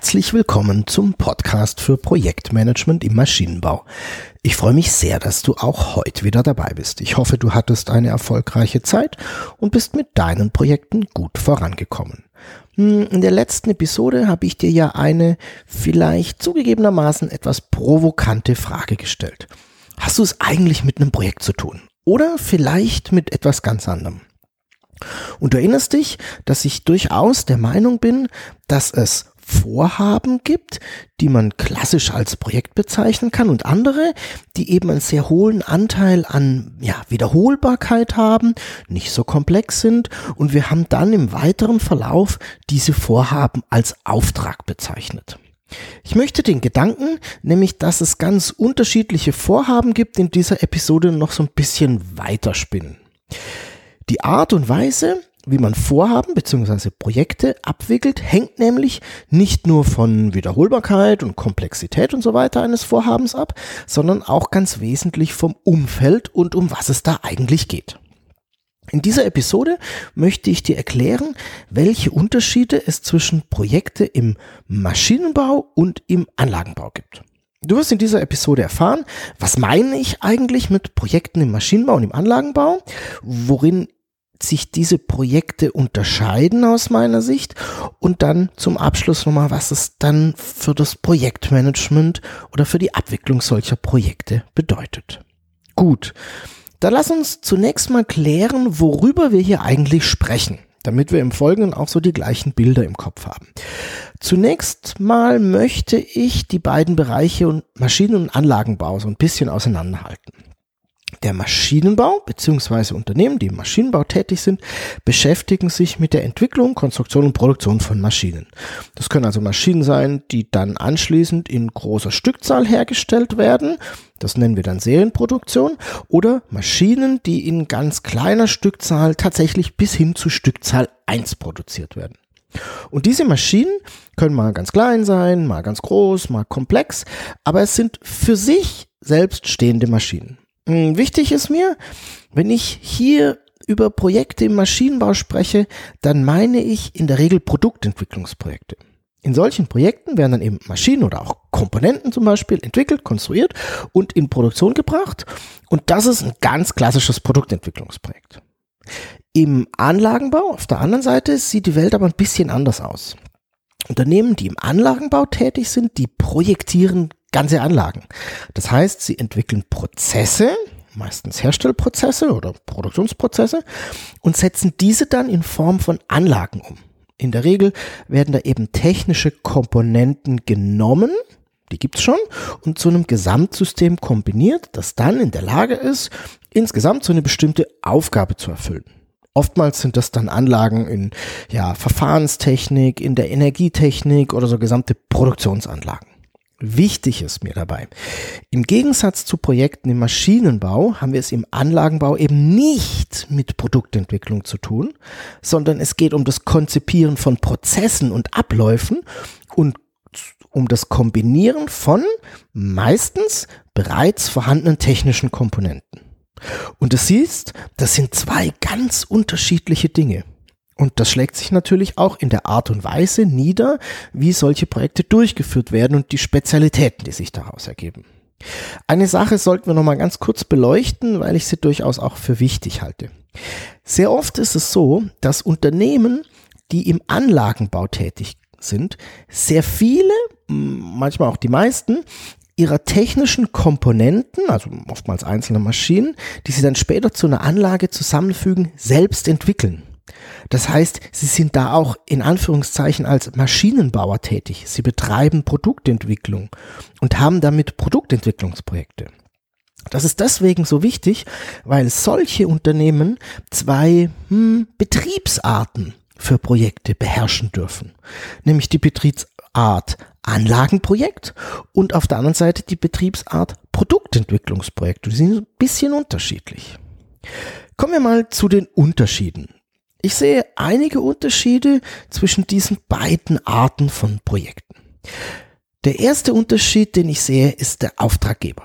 Herzlich willkommen zum Podcast für Projektmanagement im Maschinenbau. Ich freue mich sehr, dass du auch heute wieder dabei bist. Ich hoffe, du hattest eine erfolgreiche Zeit und bist mit deinen Projekten gut vorangekommen. Hm, in der letzten Episode habe ich dir ja eine vielleicht zugegebenermaßen etwas provokante Frage gestellt. Hast du es eigentlich mit einem Projekt zu tun? Oder vielleicht mit etwas ganz anderem? Und du erinnerst dich, dass ich durchaus der Meinung bin, dass es Vorhaben gibt, die man klassisch als Projekt bezeichnen kann und andere, die eben einen sehr hohen Anteil an ja, Wiederholbarkeit haben, nicht so komplex sind und wir haben dann im weiteren Verlauf diese Vorhaben als Auftrag bezeichnet. Ich möchte den Gedanken, nämlich dass es ganz unterschiedliche Vorhaben gibt, in dieser Episode noch so ein bisschen weiterspinnen. Die Art und Weise, wie man Vorhaben bzw. Projekte abwickelt, hängt nämlich nicht nur von Wiederholbarkeit und Komplexität und so weiter eines Vorhabens ab, sondern auch ganz wesentlich vom Umfeld und um was es da eigentlich geht. In dieser Episode möchte ich dir erklären, welche Unterschiede es zwischen Projekte im Maschinenbau und im Anlagenbau gibt. Du wirst in dieser Episode erfahren, was meine ich eigentlich mit Projekten im Maschinenbau und im Anlagenbau, worin sich diese Projekte unterscheiden aus meiner Sicht und dann zum Abschluss nochmal, was es dann für das Projektmanagement oder für die Abwicklung solcher Projekte bedeutet. Gut, dann lass uns zunächst mal klären, worüber wir hier eigentlich sprechen, damit wir im Folgenden auch so die gleichen Bilder im Kopf haben. Zunächst mal möchte ich die beiden Bereiche und Maschinen- und Anlagenbau so ein bisschen auseinanderhalten. Der Maschinenbau bzw. Unternehmen, die im Maschinenbau tätig sind, beschäftigen sich mit der Entwicklung, Konstruktion und Produktion von Maschinen. Das können also Maschinen sein, die dann anschließend in großer Stückzahl hergestellt werden. Das nennen wir dann Serienproduktion. Oder Maschinen, die in ganz kleiner Stückzahl tatsächlich bis hin zu Stückzahl 1 produziert werden. Und diese Maschinen können mal ganz klein sein, mal ganz groß, mal komplex, aber es sind für sich selbststehende Maschinen. Hm, wichtig ist mir, wenn ich hier über Projekte im Maschinenbau spreche, dann meine ich in der Regel Produktentwicklungsprojekte. In solchen Projekten werden dann eben Maschinen oder auch Komponenten zum Beispiel entwickelt, konstruiert und in Produktion gebracht. Und das ist ein ganz klassisches Produktentwicklungsprojekt. Im Anlagenbau auf der anderen Seite sieht die Welt aber ein bisschen anders aus. Unternehmen, die im Anlagenbau tätig sind, die projektieren ganze Anlagen. Das heißt, sie entwickeln Prozesse, meistens Herstellprozesse oder Produktionsprozesse und setzen diese dann in Form von Anlagen um. In der Regel werden da eben technische Komponenten genommen, die gibt's schon, und zu einem Gesamtsystem kombiniert, das dann in der Lage ist, insgesamt so eine bestimmte Aufgabe zu erfüllen. Oftmals sind das dann Anlagen in ja, Verfahrenstechnik, in der Energietechnik oder so gesamte Produktionsanlagen. Wichtig ist mir dabei, im Gegensatz zu Projekten im Maschinenbau haben wir es im Anlagenbau eben nicht mit Produktentwicklung zu tun, sondern es geht um das Konzipieren von Prozessen und Abläufen und um das Kombinieren von meistens bereits vorhandenen technischen Komponenten. Und du siehst, das sind zwei ganz unterschiedliche Dinge. Und das schlägt sich natürlich auch in der Art und Weise nieder, wie solche Projekte durchgeführt werden und die Spezialitäten, die sich daraus ergeben. Eine Sache sollten wir noch mal ganz kurz beleuchten, weil ich sie durchaus auch für wichtig halte. Sehr oft ist es so, dass Unternehmen, die im Anlagenbau tätig sind, sehr viele, manchmal auch die meisten, ihrer technischen Komponenten, also oftmals einzelne Maschinen, die sie dann später zu einer Anlage zusammenfügen, selbst entwickeln. Das heißt, sie sind da auch in Anführungszeichen als Maschinenbauer tätig. Sie betreiben Produktentwicklung und haben damit Produktentwicklungsprojekte. Das ist deswegen so wichtig, weil solche Unternehmen zwei hm, Betriebsarten für Projekte beherrschen dürfen. Nämlich die Betriebsart Anlagenprojekt und auf der anderen Seite die Betriebsart Produktentwicklungsprojekt. Die sind ein bisschen unterschiedlich. Kommen wir mal zu den Unterschieden. Ich sehe einige Unterschiede zwischen diesen beiden Arten von Projekten. Der erste Unterschied, den ich sehe, ist der Auftraggeber.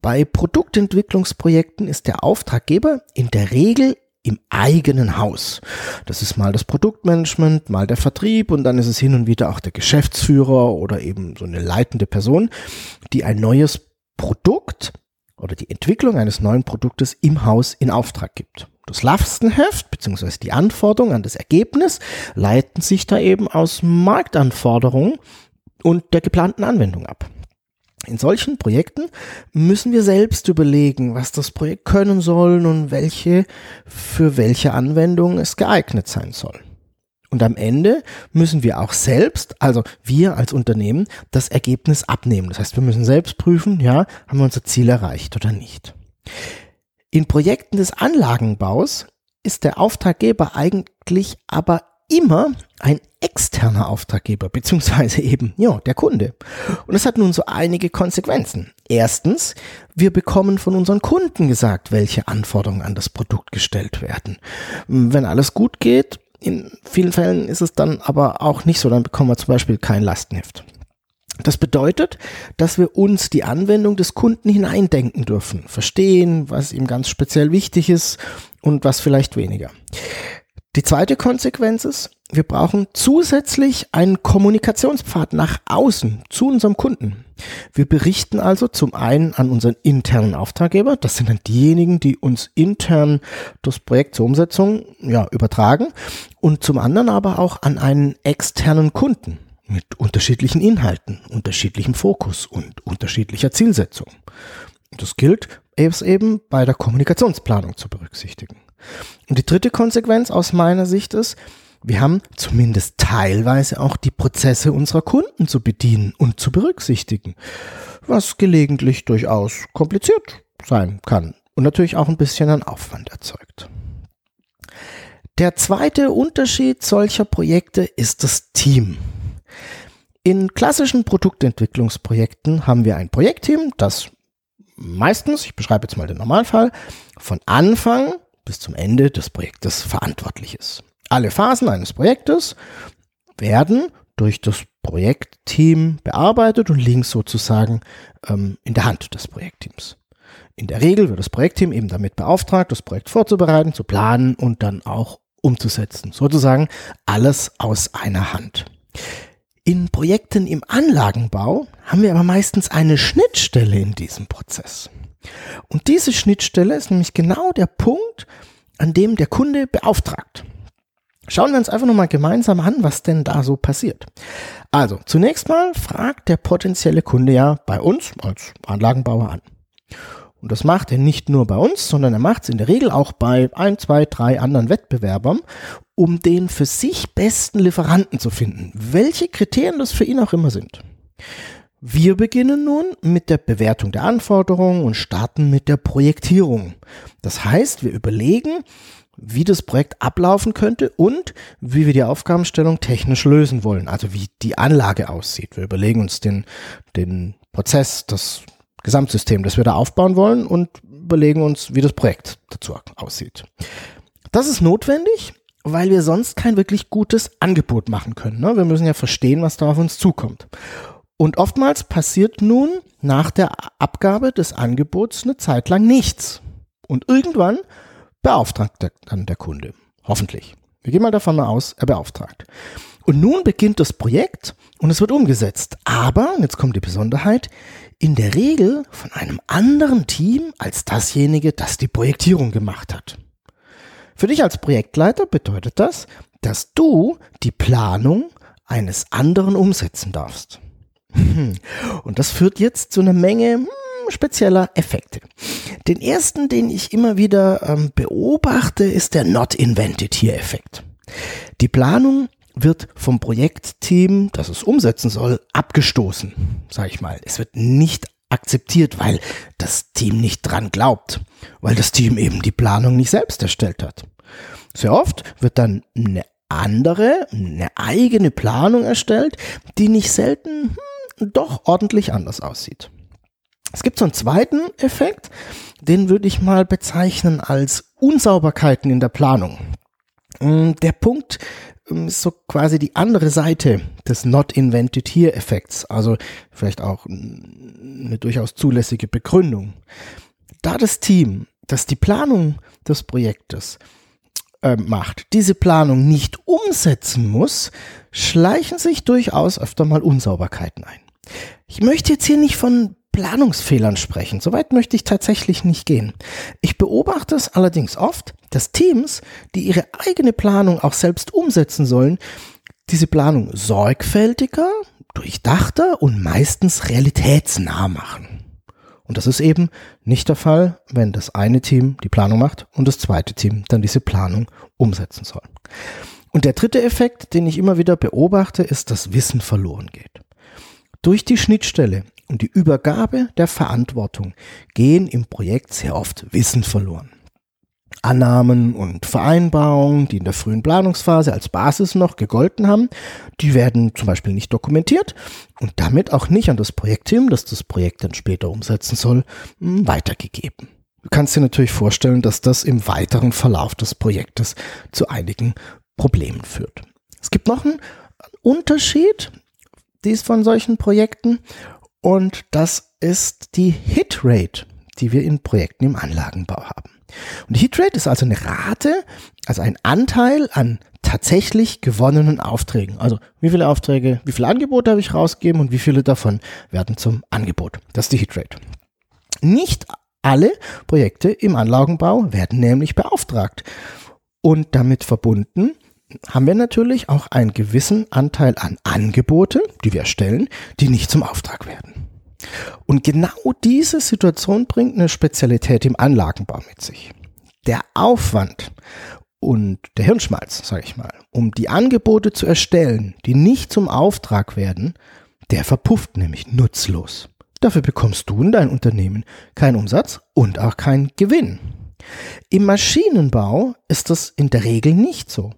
Bei Produktentwicklungsprojekten ist der Auftraggeber in der Regel im eigenen Haus. Das ist mal das Produktmanagement, mal der Vertrieb und dann ist es hin und wieder auch der Geschäftsführer oder eben so eine leitende Person, die ein neues Produkt oder die Entwicklung eines neuen Produktes im Haus in Auftrag gibt. Das Lastenheft bzw. die Anforderungen an das Ergebnis leiten sich da eben aus Marktanforderungen und der geplanten Anwendung ab. In solchen Projekten müssen wir selbst überlegen, was das Projekt können soll und welche für welche Anwendung es geeignet sein soll. Und am Ende müssen wir auch selbst, also wir als Unternehmen, das Ergebnis abnehmen. Das heißt, wir müssen selbst prüfen, ja, haben wir unser Ziel erreicht oder nicht. In Projekten des Anlagenbaus ist der Auftraggeber eigentlich aber immer ein externer Auftraggeber, beziehungsweise eben, ja, der Kunde. Und das hat nun so einige Konsequenzen. Erstens, wir bekommen von unseren Kunden gesagt, welche Anforderungen an das Produkt gestellt werden. Wenn alles gut geht, in vielen Fällen ist es dann aber auch nicht so, dann bekommen wir zum Beispiel kein Lastenheft. Das bedeutet, dass wir uns die Anwendung des Kunden hineindenken dürfen, verstehen, was ihm ganz speziell wichtig ist und was vielleicht weniger. Die zweite Konsequenz ist, wir brauchen zusätzlich einen Kommunikationspfad nach außen zu unserem Kunden. Wir berichten also zum einen an unseren internen Auftraggeber, das sind dann diejenigen, die uns intern das Projekt zur Umsetzung ja, übertragen, und zum anderen aber auch an einen externen Kunden mit unterschiedlichen Inhalten, unterschiedlichem Fokus und unterschiedlicher Zielsetzung. Das gilt es eben bei der Kommunikationsplanung zu berücksichtigen. Und die dritte Konsequenz aus meiner Sicht ist, wir haben zumindest teilweise auch die Prozesse unserer Kunden zu bedienen und zu berücksichtigen, was gelegentlich durchaus kompliziert sein kann und natürlich auch ein bisschen an Aufwand erzeugt. Der zweite Unterschied solcher Projekte ist das Team. In klassischen Produktentwicklungsprojekten haben wir ein Projektteam, das meistens, ich beschreibe jetzt mal den Normalfall, von Anfang bis zum Ende des Projektes verantwortlich ist. Alle Phasen eines Projektes werden durch das Projektteam bearbeitet und liegen sozusagen ähm, in der Hand des Projektteams. In der Regel wird das Projektteam eben damit beauftragt, das Projekt vorzubereiten, zu planen und dann auch umzusetzen. Sozusagen alles aus einer Hand. In Projekten im Anlagenbau haben wir aber meistens eine Schnittstelle in diesem Prozess. Und diese Schnittstelle ist nämlich genau der Punkt, an dem der Kunde beauftragt. Schauen wir uns einfach nochmal gemeinsam an, was denn da so passiert. Also, zunächst mal fragt der potenzielle Kunde ja bei uns als Anlagenbauer an. Und das macht er nicht nur bei uns, sondern er macht es in der Regel auch bei ein, zwei, drei anderen Wettbewerbern, um den für sich besten Lieferanten zu finden, welche Kriterien das für ihn auch immer sind. Wir beginnen nun mit der Bewertung der Anforderungen und starten mit der Projektierung. Das heißt, wir überlegen, wie das Projekt ablaufen könnte und wie wir die Aufgabenstellung technisch lösen wollen, also wie die Anlage aussieht. Wir überlegen uns den, den Prozess, das Gesamtsystem, das wir da aufbauen wollen und überlegen uns, wie das Projekt dazu aussieht. Das ist notwendig, weil wir sonst kein wirklich gutes Angebot machen können. Ne? Wir müssen ja verstehen, was da auf uns zukommt. Und oftmals passiert nun nach der Abgabe des Angebots eine Zeit lang nichts. Und irgendwann beauftragt dann der Kunde. Hoffentlich. Wir gehen mal davon aus, er beauftragt. Und nun beginnt das Projekt und es wird umgesetzt. Aber, jetzt kommt die Besonderheit, in der Regel von einem anderen Team als dasjenige, das die Projektierung gemacht hat. Für dich als Projektleiter bedeutet das, dass du die Planung eines anderen umsetzen darfst. Und das führt jetzt zu einer Menge hm, spezieller Effekte. Den ersten, den ich immer wieder ähm, beobachte, ist der Not Invented Here Effekt. Die Planung wird vom Projektteam, das es umsetzen soll, abgestoßen, sage ich mal. Es wird nicht akzeptiert, weil das Team nicht dran glaubt, weil das Team eben die Planung nicht selbst erstellt hat. Sehr oft wird dann eine andere, eine eigene Planung erstellt, die nicht selten hm, doch ordentlich anders aussieht. Es gibt so einen zweiten Effekt, den würde ich mal bezeichnen als Unsauberkeiten in der Planung. Hm, der Punkt ist so quasi die andere Seite des Not Invented Here Effekts, also vielleicht auch eine durchaus zulässige Begründung. Da das Team, das die Planung des Projektes äh, macht, diese Planung nicht umsetzen muss, schleichen sich durchaus öfter mal Unsauberkeiten ein. Ich möchte jetzt hier nicht von Planungsfehlern sprechen. Soweit möchte ich tatsächlich nicht gehen. Ich beobachte es allerdings oft, dass Teams, die ihre eigene Planung auch selbst umsetzen sollen, diese Planung sorgfältiger, durchdachter und meistens realitätsnah machen. Und das ist eben nicht der Fall, wenn das eine Team die Planung macht und das zweite Team dann diese Planung umsetzen soll. Und der dritte Effekt, den ich immer wieder beobachte, ist, dass Wissen verloren geht. Durch die Schnittstelle und die Übergabe der Verantwortung gehen im Projekt sehr oft Wissen verloren. Annahmen und Vereinbarungen, die in der frühen Planungsphase als Basis noch gegolten haben, die werden zum Beispiel nicht dokumentiert und damit auch nicht an das Projektteam, das das Projekt dann später umsetzen soll, hm, weitergegeben. Du kannst dir natürlich vorstellen, dass das im weiteren Verlauf des Projektes zu einigen Problemen führt. Es gibt noch einen Unterschied dies von solchen Projekten und das ist die Hitrate, die wir in Projekten im Anlagenbau haben. Und die Hitrate ist also eine Rate, also ein Anteil an tatsächlich gewonnenen Aufträgen. Also wie viele Aufträge, wie viele Angebote habe ich rausgegeben und wie viele davon werden zum Angebot. Das ist die Hitrate. Nicht alle Projekte im Anlagenbau werden nämlich beauftragt. Und damit verbunden haben wir natürlich auch einen gewissen Anteil an Angebote, die wir erstellen, die nicht zum Auftrag werden. Und genau diese Situation bringt eine Spezialität im Anlagenbau mit sich. Der Aufwand und der Hirnschmalz, sage ich mal, um die Angebote zu erstellen, die nicht zum Auftrag werden, der verpufft nämlich nutzlos. Dafür bekommst du in dein Unternehmen keinen Umsatz und auch keinen Gewinn. Im Maschinenbau ist das in der Regel nicht so.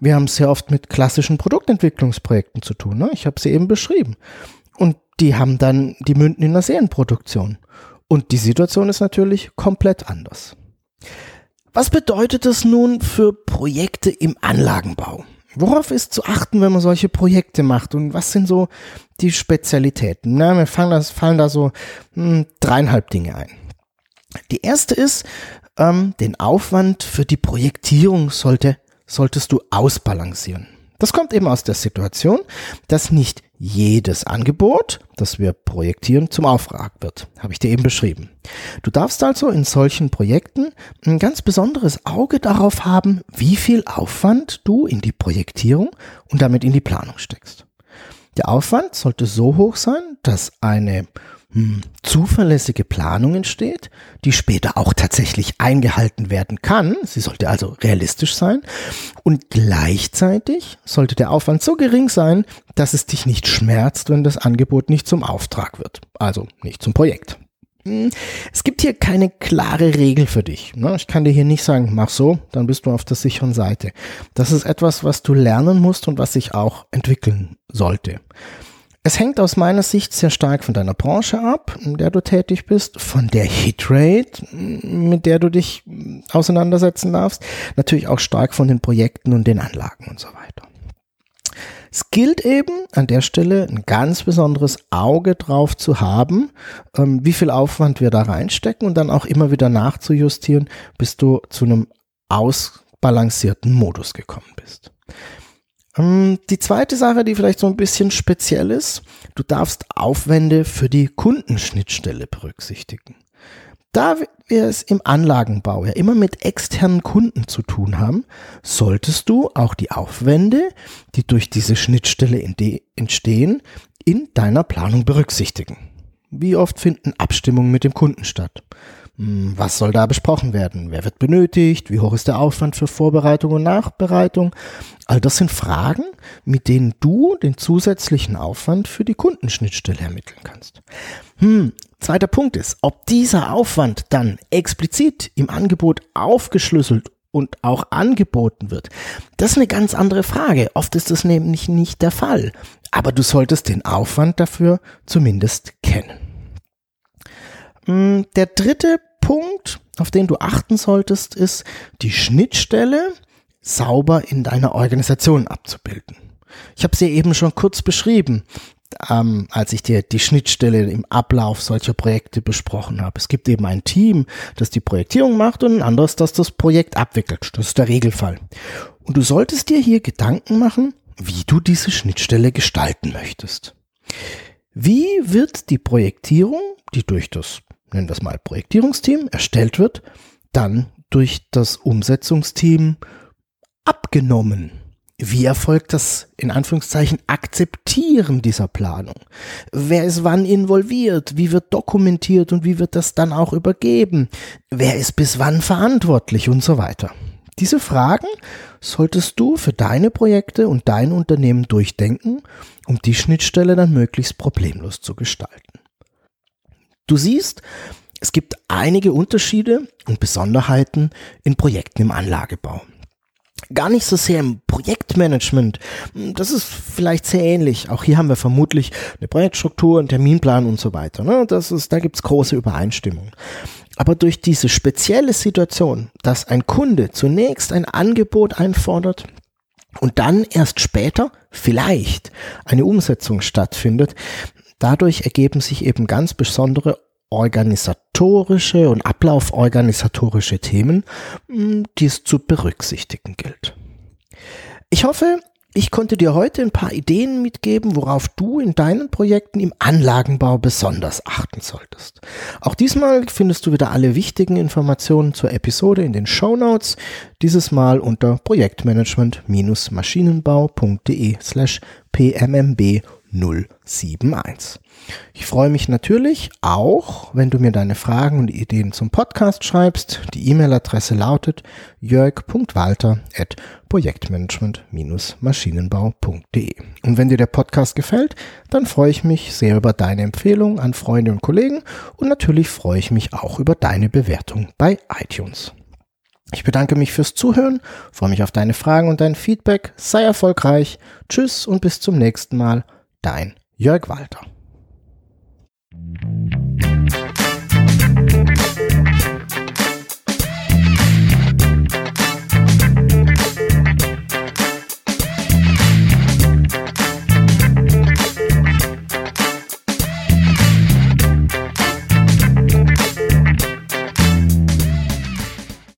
Wir haben es sehr oft mit klassischen Produktentwicklungsprojekten zu tun. Ne? Ich habe sie eben beschrieben. Und die haben dann, die münden in einer Serienproduktion. Und die Situation ist natürlich komplett anders. Was bedeutet das nun für Projekte im Anlagenbau? Worauf ist zu achten, wenn man solche Projekte macht? Und was sind so die Spezialitäten? Na, mir fallen, das, fallen da so hm, dreieinhalb Dinge ein. Die erste ist, ähm, den Aufwand für die Projektierung sollte, solltest du ausbalancieren. Das kommt eben aus der Situation, dass nicht jedes Angebot, das wir projektieren, zum Auftrag wird. Habe ich dir eben beschrieben. Du darfst also in solchen Projekten ein ganz besonderes Auge darauf haben, wie viel Aufwand du in die Projektierung und damit in die Planung steckst. Der Aufwand sollte so hoch sein, dass eine hm, zuverlässige Planung entsteht, die später auch tatsächlich eingehalten werden kann. Sie sollte also realistisch sein. Und gleichzeitig sollte der Aufwand so gering sein, dass es dich nicht schmerzt, wenn das Angebot nicht zum Auftrag wird. Also nicht zum Projekt. Hm, es gibt hier keine klare Regel für dich. Ne? Ich kann dir hier nicht sagen, mach so, dann bist du auf der sicheren Seite. Das ist etwas, was du lernen musst und was sich auch entwickeln sollte. Es hängt aus meiner Sicht sehr stark von deiner Branche ab, in der du tätig bist, von der Hitrate, mit der du dich auseinandersetzen darfst, natürlich auch stark von den Projekten und den Anlagen und so weiter. Es gilt eben an der Stelle ein ganz besonderes Auge drauf zu haben, ähm, wie viel Aufwand wir da reinstecken und dann auch immer wieder nachzujustieren, bis du zu einem ausbalancierten Modus gekommen bist. Ähm, die zweite Sache, die vielleicht so ein bisschen speziell ist, du darfst Aufwände für die Kundenschnittstelle berücksichtigen. Da wir es im Anlagenbau ja immer mit externen Kunden zu tun haben, solltest du auch die Aufwände, die durch diese Schnittstelle entstehen, in deiner Planung berücksichtigen. Wie oft finden Abstimmungen mit dem Kunden statt? Hm, was soll da besprochen werden? Wer wird benötigt? Wie hoch ist der Aufwand für Vorbereitung und Nachbereitung? All das sind Fragen, mit denen du den zusätzlichen Aufwand für die Kundenschnittstelle ermitteln kannst. Hm, Zweiter Punkt ist, ob dieser Aufwand dann explizit im Angebot aufgeschlüsselt und auch angeboten wird. Das ist eine ganz andere Frage. Oft ist das nämlich nicht der Fall. Aber du solltest den Aufwand dafür zumindest kennen. Mm, der dritte Punkt, auf den du achten solltest, ist die Schnittstelle sauber in deiner Organisation abzubilden. Ich habe sie eben schon kurz beschrieben ähm, als ich dir die Schnittstelle im Ablauf solcher Projekte besprochen habe. Es gibt eben ein Team, das die Projektierung macht und ein anderes, das das Projekt abwickelt. Das ist der Regelfall. Und du solltest dir hier Gedanken machen, wie du diese Schnittstelle gestalten möchtest. Wie wird die Projektierung, die durch das, nennen wir es mal Projektierungsteam, erstellt wird, dann durch das Umsetzungsteam abgenommen? Wie erfolgt das in Anführungszeichen Akzeptieren dieser Planung? Wer ist wann involviert? Wie wird dokumentiert und wie wird das dann auch übergeben? Wer ist bis wann verantwortlich und so weiter? Diese Fragen solltest du für deine Projekte und dein Unternehmen durchdenken, um die Schnittstelle dann möglichst problemlos zu gestalten. Du siehst, es gibt einige Unterschiede und Besonderheiten in Projekten im Anlagebau gar nicht so sehr im Projektmanagement. Das ist vielleicht sehr ähnlich. Auch hier haben wir vermutlich eine Projektstruktur, einen Terminplan und so weiter. Ne? Das ist, da gibt's große Übereinstimmung. Aber durch diese spezielle Situation, dass ein Kunde zunächst ein Angebot einfordert und dann erst später vielleicht eine Umsetzung stattfindet, dadurch ergeben sich eben ganz besondere organisatorische und ablauforganisatorische Themen, hm, die es zu berücksichtigen gilt. Ich hoffe, ich konnte dir heute ein paar Ideen mitgeben, worauf du in deinen Projekten im Anlagenbau besonders achten solltest. Auch diesmal findest du wieder alle wichtigen Informationen zur Episode in den Show Notes, dieses Mal unter projektmanagement-maschinenbau.de slash pmmb 071. Ich freue mich natürlich auch, wenn du mir deine Fragen und Ideen zum Podcast schreibst. Die E-Mail-Adresse lautet jörg.walter.projektmanagement-maschinenbau.de. Und wenn dir der Podcast gefällt, dann freue ich mich sehr über deine Empfehlung an Freunde und Kollegen und natürlich freue ich mich auch über deine Bewertung bei iTunes. Ich bedanke mich fürs Zuhören, freue mich auf deine Fragen und dein Feedback. Sei erfolgreich. Tschüss und bis zum nächsten Mal. Dein Jörg Walter.